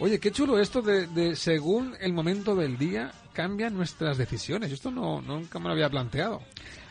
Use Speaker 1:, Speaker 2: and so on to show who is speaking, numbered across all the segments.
Speaker 1: Oye, qué chulo esto de, de según el momento del día cambian nuestras decisiones. Esto no nunca me lo había planteado.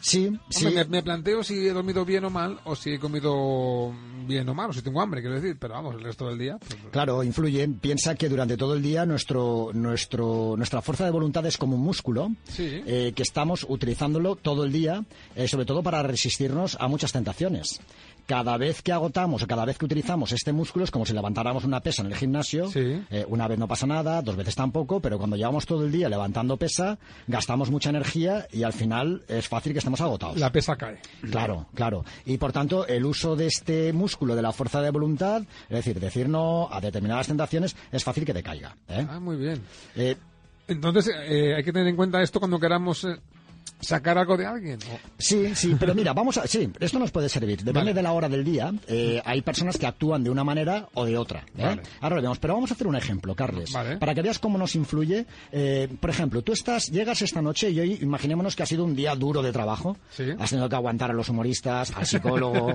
Speaker 2: Sí,
Speaker 1: Hombre,
Speaker 2: sí.
Speaker 1: Me, me planteo si he dormido bien o mal, o si he comido bien o mal, o si tengo hambre, quiero decir, pero vamos, el resto del día. pues,
Speaker 2: Claro, influye. Piensa que durante todo el día nuestro, nuestro, nuestra fuerza de voluntad es como un músculo
Speaker 1: Sí.
Speaker 2: eh, que estamos utilizándolo todo el día, eh, sobre todo para resistirnos a muchas tentaciones. Cada vez que agotamos o cada vez que utilizamos este músculo es como si levantáramos una pesa en el gimnasio.
Speaker 1: Sí.
Speaker 2: Eh, una vez no pasa nada, dos veces tampoco, pero cuando llevamos todo el día levantando pesa, gastamos mucha energía y al final es fácil que estemos agotados.
Speaker 1: la pesa cae.
Speaker 2: Claro, claro. Y por tanto, el uso de este músculo de la fuerza de voluntad, es decir, decir no a determinadas tentaciones, es fácil que decaiga. ¿eh?
Speaker 1: Ah, muy bien.
Speaker 2: Eh,
Speaker 1: Entonces, eh, hay que tener en cuenta esto cuando queramos eh, sacar algo de alguien.
Speaker 2: Sí, sí, pero mira, vamos a. Sí, esto nos puede servir. Depende
Speaker 1: Vale.
Speaker 2: de la hora del día. eh, hay personas que actúan de una manera o de otra. ¿eh?
Speaker 1: Vale.
Speaker 2: Ahora lo vemos. Pero vamos a hacer un ejemplo, Carles.
Speaker 1: Vale.
Speaker 2: Para que veas cómo nos influye. eh, por ejemplo, tú estás, llegas esta noche y hoy, imaginémonos que ha sido un día duro de trabajo.
Speaker 1: Sí.
Speaker 2: Has tenido que aguantar a los humoristas, al psicólogo.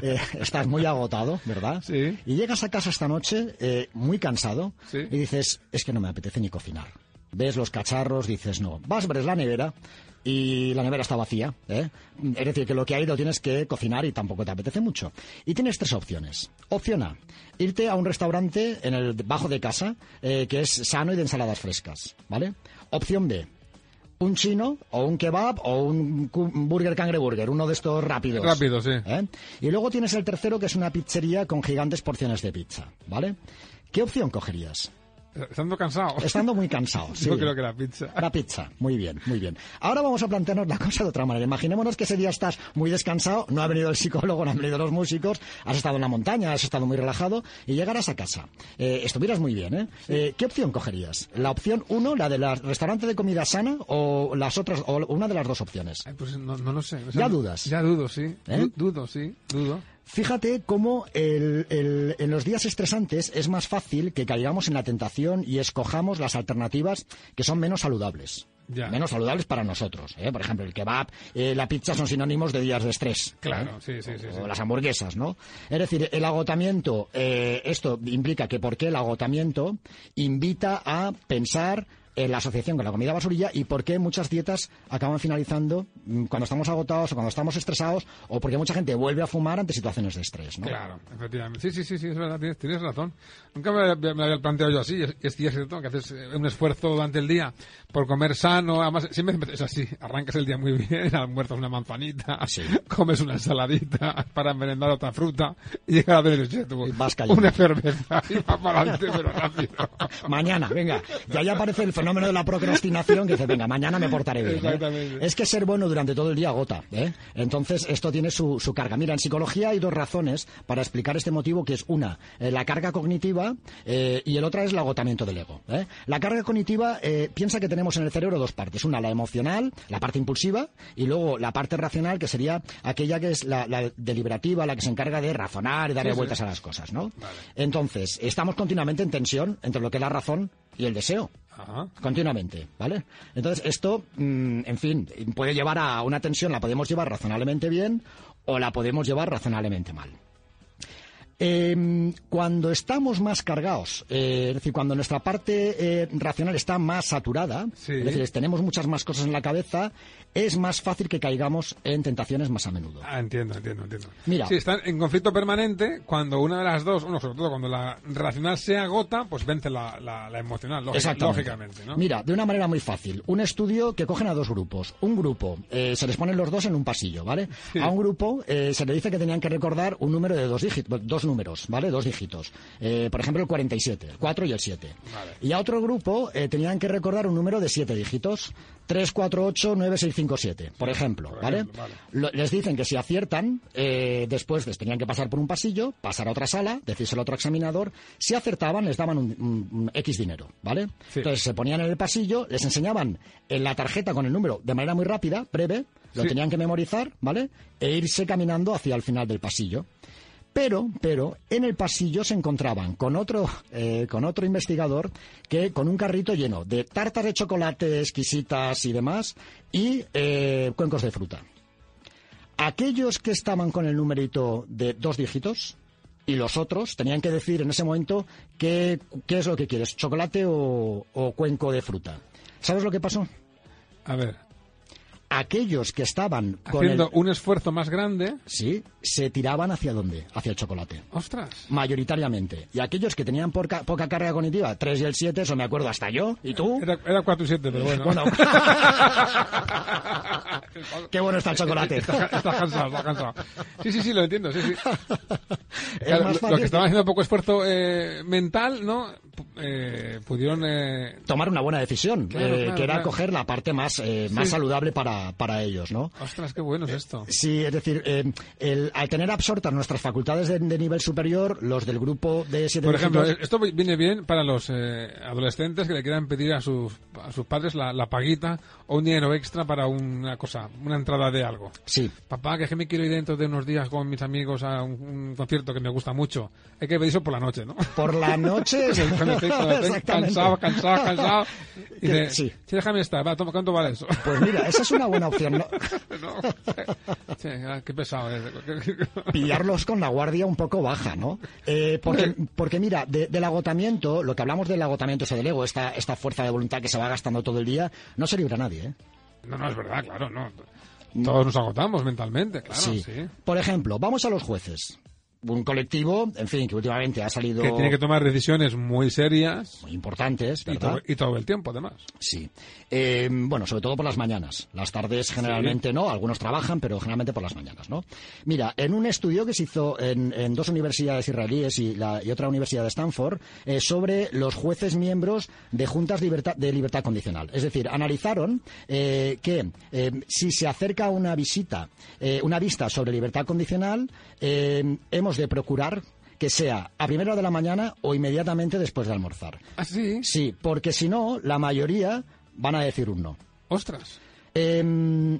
Speaker 2: estás muy agotado, ¿verdad?
Speaker 1: Sí.
Speaker 2: Y llegas a casa esta noche eh, muy cansado
Speaker 1: Sí.
Speaker 2: y dices, es que no me apetece ni cocinar. Ves los cacharros, dices, no. Vas, abres la nevera y la nevera está vacía. ¿eh? Es decir, que lo que hay lo tienes que cocinar y tampoco te apetece mucho. Y tienes tres opciones. Opción A, irte a un restaurante en el bajo de casa eh, que es sano y de ensaladas frescas. ¿Vale? Opción B, un chino o un kebab o un burger cangreburger, uno de estos rápidos.
Speaker 1: Rápido, sí.
Speaker 2: ¿Eh? Y luego tienes el tercero que es una pizzería con gigantes porciones de pizza, ¿vale? ¿Qué opción cogerías?
Speaker 1: Estando cansado.
Speaker 2: Estando muy cansado. sí.
Speaker 1: Yo creo que la pizza.
Speaker 2: La pizza, muy bien, muy bien. Ahora vamos a plantearnos la cosa de otra manera. Imaginémonos que ese día estás muy descansado, no ha venido el psicólogo, no han venido los músicos, has estado en la montaña, has estado muy relajado y llegarás a casa. Eh, estuvieras muy bien, ¿eh? Eh, ¿Qué opción cogerías? ¿La opción uno, la del restaurante de comida sana o las otras, o una de las dos opciones?
Speaker 1: Pues no, no lo sé. O
Speaker 2: Ya dudas.
Speaker 1: Ya dudo, sí.
Speaker 2: ¿Eh?
Speaker 1: Du- Dudo, sí. Dudo.
Speaker 2: Fíjate cómo el- el- en los días estresantes es más fácil que caigamos en la tentación y escojamos las alternativas que son menos saludables.
Speaker 1: Ya.
Speaker 2: Menos saludables para nosotros. ¿eh? Por ejemplo, el kebab, eh, la pizza son sinónimos de días de estrés.
Speaker 1: Claro,
Speaker 2: ¿eh?
Speaker 1: sí, sí, sí, sí.
Speaker 2: O las hamburguesas, ¿no? Es decir, el agotamiento, esto implica que por qué el agotamiento invita a pensar en la asociación con la comida basurilla y por qué muchas dietas acaban finalizando mm, cuando estamos agotados o cuando estamos estresados o porque mucha gente vuelve a fumar ante situaciones de estrés, ¿no?
Speaker 1: Claro, efectivamente. Sí, sí, sí, sí, es verdad, tienes, tienes razón. Nunca me, me- me había planteado yo así. Es, es cierto que haces eh, un esfuerzo durante el día por comer sano. Además, siempre es así. Arrancas el día muy bien, almuerzas una manzanita,
Speaker 2: Sí.
Speaker 1: comes una ensaladita para merendar otra fruta y llegas a ver tú,
Speaker 2: Y vas cayendo.
Speaker 1: una cerveza y va para adelante, pero rápido.
Speaker 2: Mañana, venga. Y ahí aparece el fenómeno de la procrastinación que dice, venga, mañana me portaré bien. ¿eh? Es que ser bueno durante todo el día agota. ¿eh? Entonces, esto tiene su, su carga. Mira, en psicología hay dos razones para explicar este motivo, que es una, eh, la carga cognitiva eh, y el otra es el agotamiento del ego. ¿eh? La carga cognitiva, eh, piensa que tenemos en el cerebro dos partes. Una, la emocional, la parte impulsiva, y luego la parte racional, que sería aquella que es la, la deliberativa, la que se encarga de razonar y darle
Speaker 1: Sí, sí.
Speaker 2: vueltas a las cosas, ¿no? Entonces, estamos continuamente en tensión entre lo que es la razón y el deseo.
Speaker 1: Ajá.
Speaker 2: Continuamente, ¿vale? Entonces, esto, mm, en fin, puede llevar a una tensión, la podemos llevar razonablemente bien o la podemos llevar razonablemente mal. Eh, cuando estamos más cargados, eh, es decir, cuando nuestra parte eh, racional está más saturada,
Speaker 1: Sí.
Speaker 2: es decir, tenemos muchas más cosas en la cabeza, es más fácil que caigamos en tentaciones más a menudo.
Speaker 1: Ah, entiendo, entiendo, entiendo.
Speaker 2: Mira.
Speaker 1: Sí, están en conflicto permanente cuando una de las dos, bueno, sobre todo cuando la racional se agota, pues vence la, la, la emocional, lógica- lógicamente, ¿no?
Speaker 2: Mira, de una manera muy fácil. Un estudio que cogen a dos grupos. Un grupo, eh, se les ponen los dos en un pasillo, ¿vale? A un grupo eh, se le dice que tenían que recordar un número de dos dígitos, dos números números, ¿vale? Dos dígitos. Eh, por ejemplo, el 47, el 4 y el 7. Y a otro grupo eh, tenían que recordar un número de siete dígitos. 3, 4, 8, 9, 6, 5, 7, por ejemplo, ¿vale? les dicen que si aciertan, eh, después les tenían que pasar por un pasillo, pasar a otra sala, decírselo a otro examinador. Si acertaban, les daban un, X dinero, ¿vale? Entonces se ponían en el pasillo, les enseñaban en la tarjeta con el número de manera muy rápida, breve, lo tenían que memorizar, ¿vale? E irse caminando hacia el final del pasillo. Pero, pero, en el pasillo se encontraban con otro, eh, con otro investigador que con un carrito lleno de tartas de chocolate exquisitas y demás y eh, cuencos de fruta. Aquellos que estaban con el numerito de dos dígitos y los otros tenían que decir en ese momento qué, qué es lo que quieres, chocolate o, o cuenco de fruta. ¿Sabes lo que pasó?
Speaker 1: A ver,
Speaker 2: aquellos que estaban
Speaker 1: haciendo un esfuerzo más grande,
Speaker 2: sí, se tiraban hacia dónde? Hacia el chocolate.
Speaker 1: Ostras.
Speaker 2: Mayoritariamente. Y aquellos que tenían poca, poca carga cognitiva, 3 y el 7, eso me acuerdo hasta yo. ¿Y tú?
Speaker 1: Era, era 4 y 7, pero bueno. bueno.
Speaker 2: Qué bueno está el chocolate.
Speaker 1: Está, cansado, está cansado. Sí, sí, sí, lo entiendo, sí, sí. lo, que estaban haciendo poco esfuerzo eh, mental, ¿no? Eh, pudieron... Eh...
Speaker 2: Tomar una buena decisión, eh, que era coger la parte más, eh, más saludable para, para ellos, ¿no?
Speaker 1: Ostras, qué bueno es esto.
Speaker 2: Sí, es decir, el, al tener absortas nuestras facultades de, nivel superior, los del grupo de siete
Speaker 1: Por ejemplo, esto viene bien para los adolescentes que le quieran pedir a sus, a sus padres la, la paguita o un dinero extra para una cosa, una entrada de algo.
Speaker 2: Sí.
Speaker 1: Papá, que, es que me quiero ir dentro de unos días con mis amigos a un, concierto que me gusta mucho. Hay que pedirlo por la noche, ¿no?
Speaker 2: Por la noche,
Speaker 1: cansado, cansado, cansado. Y dice, sí. déjame estar, va, ¿cuánto vale eso?
Speaker 2: Pues mira, esa es una buena opción, ¿no?
Speaker 1: Sí, ah, qué pesado es.
Speaker 2: Pillarlos con la guardia un poco baja, ¿no? Eh, porque, porque mira, del agotamiento, lo que hablamos del agotamiento ese del ego, esta, esta fuerza de voluntad que se va gastando todo el día, no se libra nadie, ¿eh?
Speaker 1: No, no, es verdad, claro, no. Todos nos agotamos mentalmente, claro. sí.
Speaker 2: Por ejemplo, vamos a los jueces un colectivo, en fin, que últimamente ha salido...
Speaker 1: Que tiene que tomar decisiones muy serias.
Speaker 2: Muy importantes,
Speaker 1: ¿verdad? Y todo, el tiempo, además.
Speaker 2: Sí. Eh, bueno, sobre todo por las mañanas. Las tardes generalmente no, algunos trabajan, pero generalmente por las mañanas, ¿no? Mira, en un estudio que se hizo en, dos universidades israelíes y, la, y, otra universidad de Stanford, eh, sobre los jueces miembros de juntas de libertad condicional. Es decir, analizaron eh, que si se acerca una visita, una vista sobre libertad condicional, hemos de procurar que sea a primera de la mañana o inmediatamente después de almorzar.
Speaker 1: ¿Ah, sí?
Speaker 2: Sí, porque si no, la mayoría van a decir un no.
Speaker 1: ¡Ostras!
Speaker 2: Em,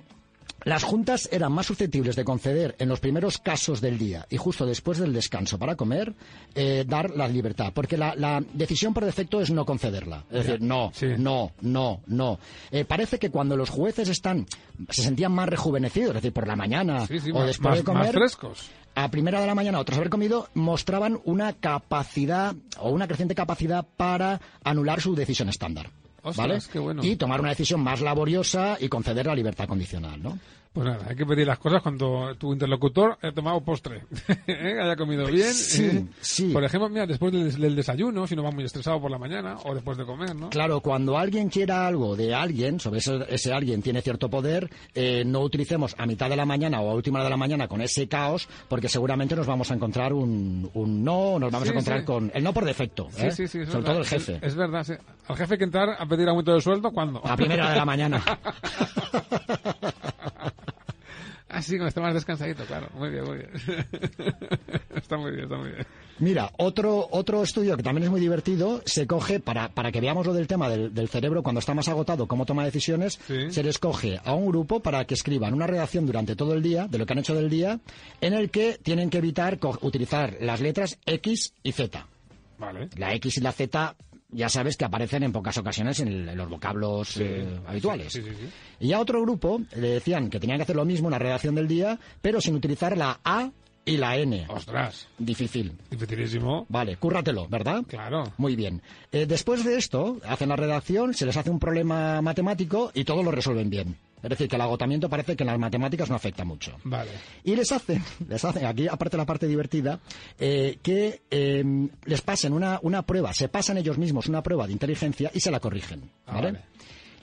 Speaker 2: las juntas eran más susceptibles de conceder en los primeros casos del día y justo después del descanso para comer, eh, dar la libertad. Porque la, decisión por defecto es no concederla. Es decir, no, no, no, no. Eh, parece que cuando los jueces están, se sentían más rejuvenecidos, es decir, por la mañana o después de comer.
Speaker 1: Más frescos
Speaker 2: a primera de la mañana o tras haber comido mostraban una capacidad o una creciente capacidad para anular su decisión estándar. ¿Vale? Y tomar una decisión más laboriosa y conceder la libertad condicional, ¿no?
Speaker 1: Pues nada, hay que pedir las cosas cuando tu interlocutor haya tomado postre, ¿eh? haya comido bien.
Speaker 2: Sí,
Speaker 1: ¿eh?
Speaker 2: sí.
Speaker 1: Por ejemplo, mira, después del, desayuno, si no va muy estresado por la mañana, o después de comer, ¿no?
Speaker 2: Claro, cuando alguien quiera algo de alguien, sobre ese, ese alguien tiene cierto poder, eh, no utilicemos a mitad de la mañana o a última hora de la mañana con ese caos, porque seguramente nos vamos a encontrar un, un no, nos vamos a encontrar con el no por defecto, ¿eh? sí, sí, sobre todo el jefe.
Speaker 1: Es, verdad, sí. Al jefe hay que entrar a pedir aumento de sueldo, ¿cuándo?
Speaker 2: A primera de la mañana.
Speaker 1: Así, como está más descansadito, claro. Muy bien, muy bien. está muy bien, está muy bien.
Speaker 2: Mira, otro, otro estudio que también es muy divertido, se coge, para, para que veamos lo del tema del, cerebro, cuando está más agotado, cómo toma decisiones, se les coge a un grupo para que escriban una redacción durante todo el día, de lo que han hecho del día, en el que tienen que evitar utilizar las letras X y Z.
Speaker 1: Vale.
Speaker 2: La X y la Z ya sabes que aparecen en pocas ocasiones en, los vocablos eh, habituales. y a otro grupo le decían que tenían que hacer lo mismo en la redacción del día, pero sin utilizar la A y la N.
Speaker 1: ¡Ostras!
Speaker 2: Difícil.
Speaker 1: Dificilísimo.
Speaker 2: Vale, cúrratelo, ¿verdad?
Speaker 1: Claro.
Speaker 2: Muy bien. Eh, después de esto, hacen la redacción, se les hace un problema matemático y todo lo resuelven bien. Es decir, que el agotamiento parece que en las matemáticas no afecta mucho.
Speaker 1: Vale.
Speaker 2: Y les hacen, les hacen aquí aparte la parte divertida, eh, que em, les pasen una, una prueba, se pasan ellos mismos una prueba de inteligencia y se la corrigen. Ah, ¿vale?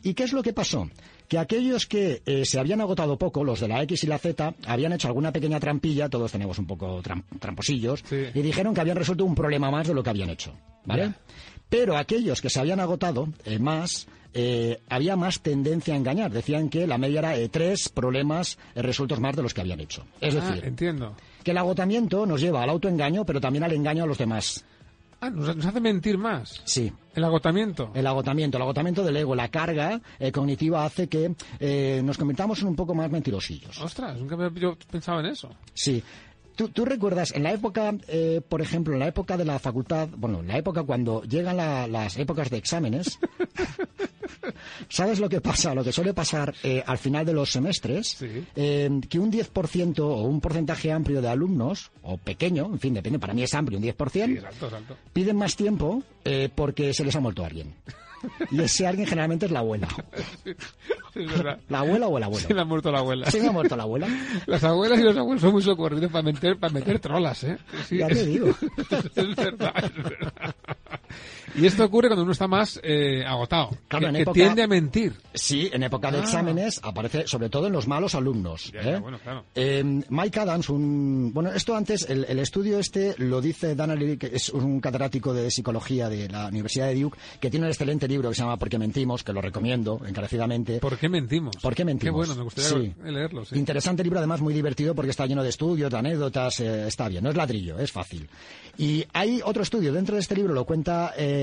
Speaker 2: ¿Y qué es lo que pasó? que aquellos que eh, se habían agotado poco, los de la X y la Z, habían hecho alguna pequeña trampilla, todos tenemos un poco tram- tramposillos,
Speaker 1: Sí.
Speaker 2: y dijeron que habían resuelto un problema más de lo que habían hecho, ¿vale? Pero aquellos que se habían agotado eh, más, eh, había más tendencia a engañar. Decían que la media era eh, tres problemas eh, resueltos más de los que habían hecho. Es
Speaker 1: Ah,
Speaker 2: decir,
Speaker 1: entiendo.
Speaker 2: que el agotamiento nos lleva al autoengaño, pero también al engaño a los demás.
Speaker 1: Ah, nos, nos hace mentir más.
Speaker 2: Sí,
Speaker 1: El agotamiento.
Speaker 2: el agotamiento, el agotamiento del ego, la carga eh, cognitiva hace que eh, nos convirtamos en un poco más mentirosillos.
Speaker 1: Ostras, nunca había yo pensado en eso.
Speaker 2: Sí. ¿Tú, tú recuerdas, en la época, eh, por ejemplo, en la época de la facultad, bueno, en la época cuando llegan la- las épocas de exámenes, ¿sabes lo que pasa? Lo que suele pasar eh, al final de los semestres,
Speaker 1: Sí.
Speaker 2: eh, que un 10% o un porcentaje amplio de alumnos, o pequeño, en fin, depende, para mí es amplio, un 10%,
Speaker 1: Sí, exacto, exacto.
Speaker 2: piden más tiempo eh, porque se les ha muerto alguien. Y ese alguien generalmente es la abuela.
Speaker 1: Es verdad.
Speaker 2: La abuela o el abuelo.
Speaker 1: Se le ha muerto la abuela.
Speaker 2: ¿Se me ha muerto la abuela?
Speaker 1: Las abuelas y los abuelos son muy socorridos para meter, para meter trolas, ¿eh? Sí,
Speaker 2: Ya te
Speaker 1: es-
Speaker 2: digo.
Speaker 1: Es verdad, es verdad. Y esto ocurre cuando uno está más eh, agotado.
Speaker 2: Claro,
Speaker 1: que,
Speaker 2: en
Speaker 1: que
Speaker 2: época-
Speaker 1: tiende a mentir.
Speaker 2: Sí, en época de
Speaker 1: Ah.
Speaker 2: exámenes aparece sobre todo en los malos alumnos.
Speaker 1: Ya,
Speaker 2: ¿eh?
Speaker 1: ya, bueno, claro.
Speaker 2: Eh, Mike Adams, un, bueno, esto antes, el, el estudio este lo dice Dan Ariely, que es un catedrático de psicología de la Universidad de Duke, que tiene un excelente libro que se llama ¿Por qué mentimos?, que lo recomiendo encarecidamente.
Speaker 1: ¿Por qué mentimos?
Speaker 2: ¿Por qué mentimos?
Speaker 1: Qué bueno, me gustaría
Speaker 2: Sí.
Speaker 1: leerlo, sí.
Speaker 2: Interesante libro, además muy divertido porque está lleno de estudios, de anécdotas, eh, está bien, no es ladrillo, es fácil. Y hay otro estudio, dentro de este libro lo cuenta eh,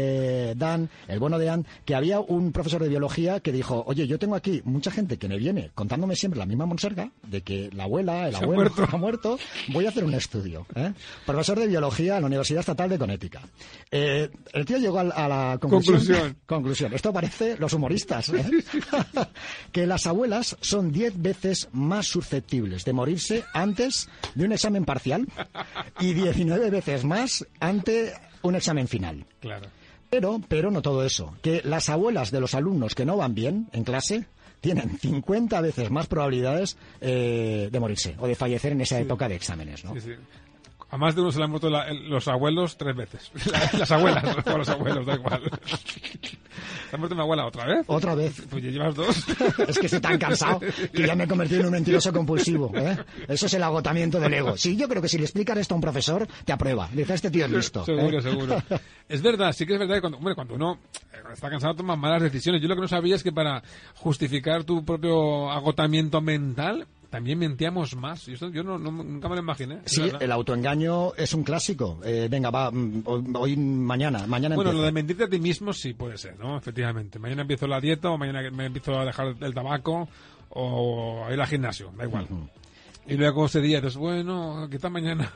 Speaker 2: Dan, el bueno de Dan, que había un profesor de biología que dijo, oye, yo tengo aquí mucha gente que me viene contándome siempre la misma monserga de que la abuela, el
Speaker 1: Se ha
Speaker 2: abuelo
Speaker 1: muerto.
Speaker 2: ha muerto, voy a hacer un estudio. ¿eh? Profesor de biología en la Universidad Estatal de Connecticut. Eh, el tío llegó al- a, la conclusión.
Speaker 1: Conclusión.
Speaker 2: Conclusión. Esto parece los humoristas. ¿eh? que las abuelas son 10 veces más susceptibles de morirse antes de un examen parcial y 19 veces más ante un examen final.
Speaker 1: Claro.
Speaker 2: Pero, pero no todo eso. Que las abuelas de los alumnos que no van bien en clase tienen 50 veces más probabilidades eh, de morirse o de fallecer en esa época de exámenes, ¿no?
Speaker 1: Sí, sí. A más de uno se le han muerto la- los abuelos tres veces. Las abuelas, o los abuelos, da igual. ¿Se ha muerto mi abuela otra vez?
Speaker 2: Otra vez.
Speaker 1: Pues ya llevas dos.
Speaker 2: Es que estoy tan cansado que ya me he convertido en un mentiroso compulsivo. ¿eh? Eso es el agotamiento del ego. Sí, yo creo que si le explicas esto a un profesor, te aprueba. Dice, este tío es listo.
Speaker 1: Seguro,
Speaker 2: ¿eh?
Speaker 1: seguro. Es verdad, sí que es verdad que cuando, hombre, cuando uno eh, está cansado toma malas decisiones. Yo lo que no sabía es que para justificar tu propio agotamiento mental también mentíamos más. Y esto yo no, no- nunca me lo imaginé.
Speaker 2: Sí,
Speaker 1: verdad.
Speaker 2: el autoengaño es un clásico. Eh, venga, va, mm, hoy, mañana, mañana
Speaker 1: Bueno,
Speaker 2: empiezo.
Speaker 1: lo de mentirte a ti mismo sí puede ser, ¿no? Efectivamente. Mañana empiezo la dieta o mañana me empiezo a dejar el tabaco o a ir al gimnasio, da igual. Y luego ese día dices, bueno, ¿qué tal mañana?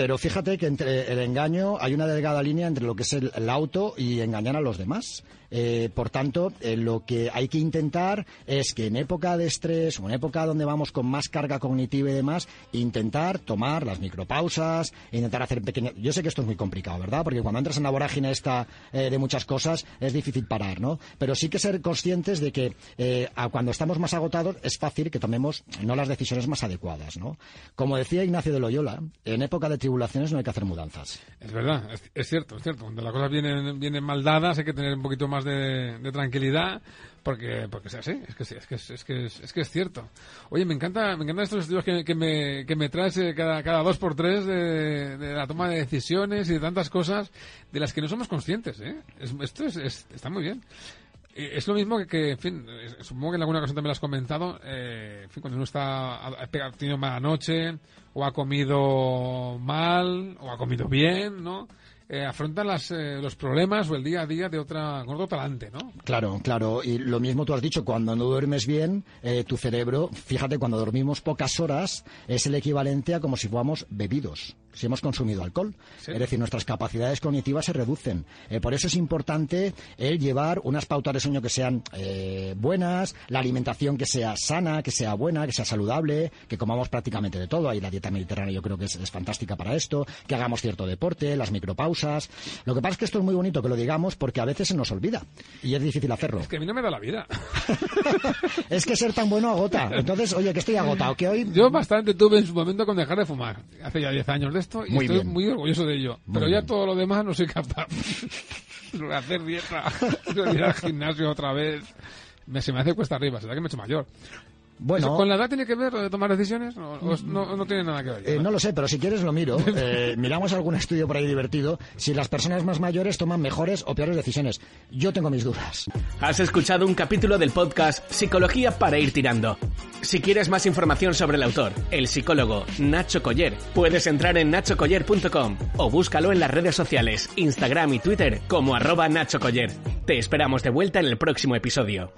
Speaker 2: Pero fíjate que entre el engaño hay una delgada línea entre lo que es el, el auto y engañar a los demás. Eh, por tanto, eh, lo que hay que intentar es que en época de estrés o en época donde vamos con más carga cognitiva y demás, intentar tomar las micropausas, intentar hacer pequeñas... Yo sé que esto es muy complicado, ¿verdad? Porque cuando entras en la vorágine esta eh, de muchas cosas es difícil parar, ¿no? Pero sí que ser conscientes de que eh, a cuando estamos más agotados es fácil que tomemos no las decisiones más adecuadas, ¿no? Como decía Ignacio de Loyola, en época de tribulaciones no hay que hacer mudanzas.
Speaker 1: Es verdad, es, es cierto, es cierto. Cuando las cosas vienen, vienen mal dadas hay que tener un poquito más de, de tranquilidad porque porque es así, es que es que es, que es, que es cierto. Oye, me encanta me encantan estos estudios que, que me, que me traes eh, cada, cada dos por tres de, de la toma de decisiones y de tantas cosas de las que no somos conscientes, ¿eh? Es- esto es, es- está muy bien. Es lo mismo que, en fin, supongo que en alguna ocasión también lo has comentado, eh, en fin, cuando uno está, ha tenido mala noche, o ha comido mal, o ha comido bien, ¿no? Eh, afrontan las, eh, los problemas o el día a día de otra, con otro talante, ¿no?
Speaker 2: Claro, claro. Y lo mismo tú has dicho, cuando no duermes bien, eh, tu cerebro, fíjate, cuando dormimos pocas horas, es el equivalente a como si fuéramos bebidos, si hemos consumido alcohol.
Speaker 1: Sí.
Speaker 2: Es decir, nuestras capacidades cognitivas se reducen. Eh, por eso es importante el llevar unas pautas de sueño que sean eh, buenas, la alimentación que sea sana, que sea buena, que sea saludable, que comamos prácticamente de todo. Ahí la dieta mediterránea yo creo que es, es fantástica para esto, que hagamos cierto deporte, las micropausas. Lo que pasa es que esto es muy bonito que lo digamos porque a veces se nos olvida y es difícil hacerlo.
Speaker 1: Es que a mí no me da la vida.
Speaker 2: es que ser tan bueno agota. Entonces, oye, que estoy agotado, que hoy...
Speaker 1: Yo bastante tuve en su momento con dejar de fumar. Hace ya 10 años de esto y
Speaker 2: Muy
Speaker 1: estoy
Speaker 2: bien.
Speaker 1: muy orgulloso de ello.
Speaker 2: Muy
Speaker 1: Pero ya
Speaker 2: bien.
Speaker 1: todo lo demás no soy capaz. de hacer dieta, de ir al gimnasio otra vez. me, se me hace cuesta arriba, será que me he hecho mayor.
Speaker 2: Bueno,
Speaker 1: ¿Eso ¿Con la edad tiene que ver lo de tomar decisiones? ¿O, o es- no, no tiene nada que ver?
Speaker 2: eh, no lo sé, pero si quieres lo miro. Eh, miramos algún estudio por ahí divertido. Si las personas más mayores toman mejores o peores decisiones. Yo tengo mis dudas.
Speaker 3: Has escuchado un capítulo del podcast Psicología para ir tirando. Si quieres más información sobre el autor, el psicólogo Nacho Coller, puedes entrar en nachocoller.com o búscalo en las redes sociales, Instagram y Twitter como arroba Nacho Coller. Te esperamos de vuelta en el próximo episodio.